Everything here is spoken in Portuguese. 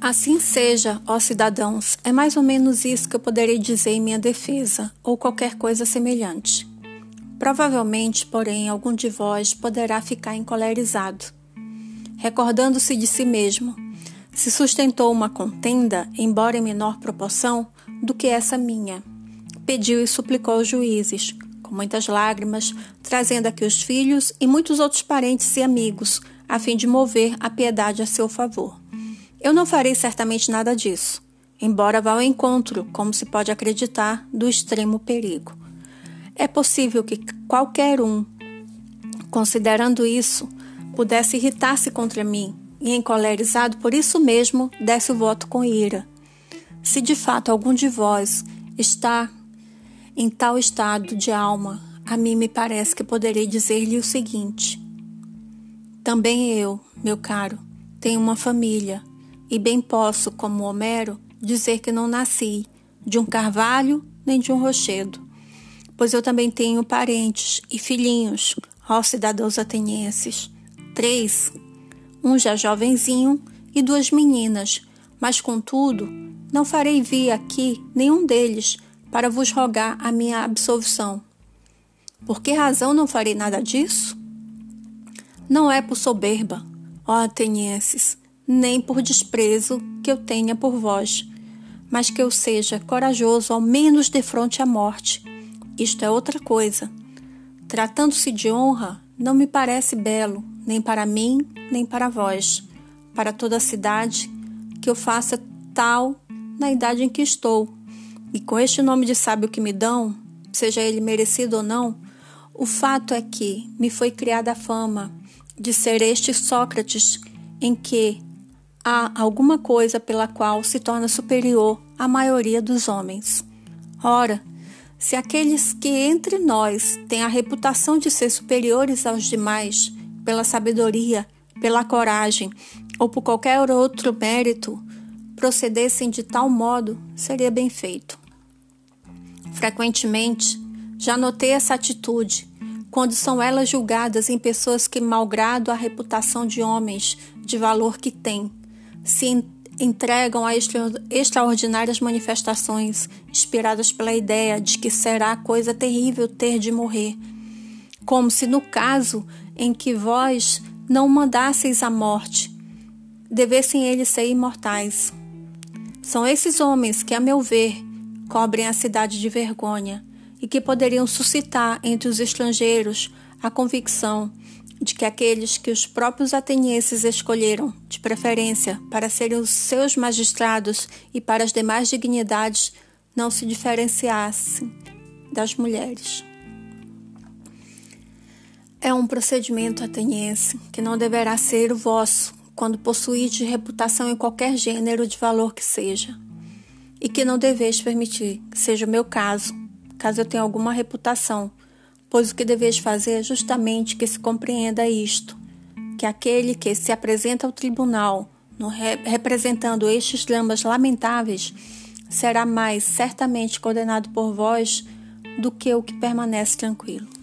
Assim seja, ó cidadãos, é mais ou menos isso que eu poderei dizer em minha defesa, ou qualquer coisa semelhante. Provavelmente, porém, algum de vós poderá ficar encolerizado. Recordando-se de si mesmo, se sustentou uma contenda, embora em menor proporção, do que essa minha. Pediu e suplicou aos juízes, com muitas lágrimas, trazendo aqui os filhos e muitos outros parentes e amigos, a fim de mover a piedade a seu favor. Eu não farei certamente nada disso, embora vá ao encontro, como se pode acreditar, do extremo perigo. É possível que qualquer um, considerando isso, pudesse irritar-se contra mim e, encolerizado por isso mesmo, desse o voto com ira. Se de fato algum de vós está em tal estado de alma, a mim me parece que poderei dizer-lhe o seguinte: Também eu, meu caro, tenho uma família e bem posso, como Homero, dizer que não nasci de um carvalho nem de um rochedo, pois eu também tenho parentes e filhinhos, ó cidadãos atenienses, três, um já jovenzinho e duas meninas, mas contudo não farei vir aqui nenhum deles para vos rogar a minha absolvição. Por que razão não farei nada disso? Não é por soberba, ó atenienses, nem por desprezo que eu tenha por vós, mas que eu seja corajoso ao menos de frente à morte. Isto é outra coisa. Tratando-se de honra, não me parece belo, nem para mim, nem para vós, para toda a cidade, que eu faça tal na idade em que estou. E com este nome de sábio que me dão, seja ele merecido ou não, o fato é que me foi criada a fama de ser este Sócrates em que há alguma coisa pela qual se torna superior à maioria dos homens. Ora, se aqueles que entre nós têm a reputação de ser superiores aos demais pela sabedoria, pela coragem ou por qualquer outro mérito, procedessem de tal modo, seria bem feito. Frequentemente, já notei essa atitude quando são elas julgadas em pessoas que, malgrado a reputação de homens de valor que têm, se entregam a extraordinárias manifestações, inspiradas pela ideia de que será coisa terrível ter de morrer, como se no caso em que vós não mandasseis a morte, devessem eles ser imortais. São esses homens que, a meu ver, cobrem a cidade de vergonha e que poderiam suscitar entre os estrangeiros a convicção de que aqueles que os próprios atenienses escolheram, de preferência, para serem os seus magistrados e para as demais dignidades, não se diferenciassem das mulheres. É um procedimento ateniense que não deverá ser o vosso quando possuídes reputação em qualquer gênero de valor que seja, e que não deveis permitir que seja o meu caso, caso eu tenha alguma reputação pois o que deveis fazer é justamente que se compreenda isto, que aquele que se apresenta ao tribunal, representando estes dramas lamentáveis, será mais certamente condenado por vós do que o que permanece tranquilo.